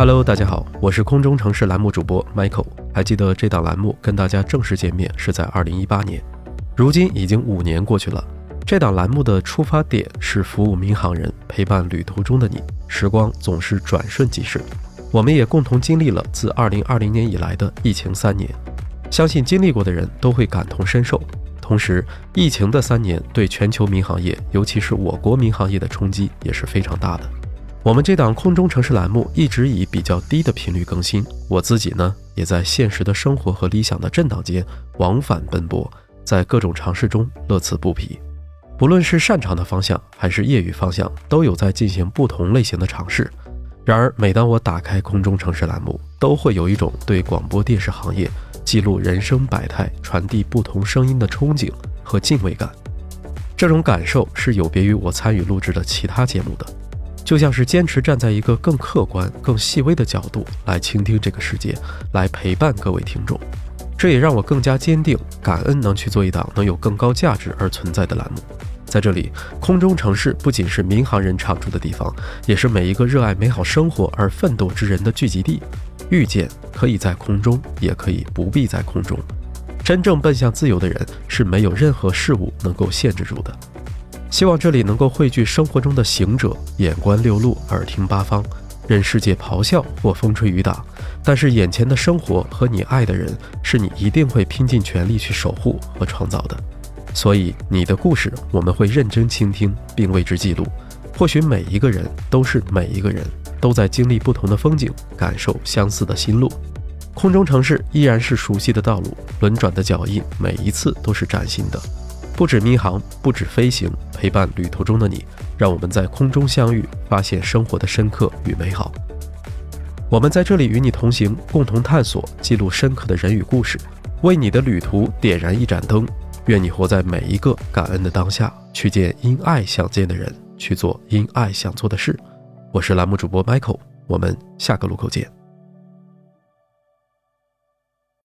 Hello，大家好，我是空中城市栏目主播 Michael。还记得这档栏目跟大家正式见面是在2018年，如今已经五年过去了。这档栏目的出发点是服务民航人，陪伴旅途中的你。时光总是转瞬即逝，我们也共同经历了自2020年以来的疫情三年。相信经历过的人都会感同身受。同时，疫情的三年对全球民航业，尤其是我国民航业的冲击也是非常大的。我们这档空中城市栏目一直以比较低的频率更新，我自己呢也在现实的生活和理想的震荡间往返奔波，在各种尝试中乐此不疲。不论是擅长的方向还是业余方向，都有在进行不同类型的尝试。然而，每当我打开空中城市栏目，都会有一种对广播电视行业记录人生百态、传递不同声音的憧憬和敬畏感。这种感受是有别于我参与录制的其他节目的。就像是坚持站在一个更客观、更细微的角度来倾听这个世界，来陪伴各位听众。这也让我更加坚定、感恩，能去做一档能有更高价值而存在的栏目。在这里，空中城市不仅是民航人常住的地方，也是每一个热爱美好生活而奋斗之人的聚集地。遇见可以在空中，也可以不必在空中。真正奔向自由的人，是没有任何事物能够限制住的。希望这里能够汇聚生活中的行者，眼观六路，耳听八方，任世界咆哮或风吹雨打，但是眼前的生活和你爱的人，是你一定会拼尽全力去守护和创造的。所以你的故事，我们会认真倾听并为之记录。或许每一个人都是每一个人，都在经历不同的风景，感受相似的心路。空中城市依然是熟悉的道路，轮转的脚印，每一次都是崭新的。不止迷航，不止飞行，陪伴旅途中的你，让我们在空中相遇，发现生活的深刻与美好。我们在这里与你同行，共同探索，记录深刻的人与故事，为你的旅途点燃一盏灯。愿你活在每一个感恩的当下，去见因爱想见的人，去做因爱想做的事。我是栏目主播 Michael，我们下个路口见。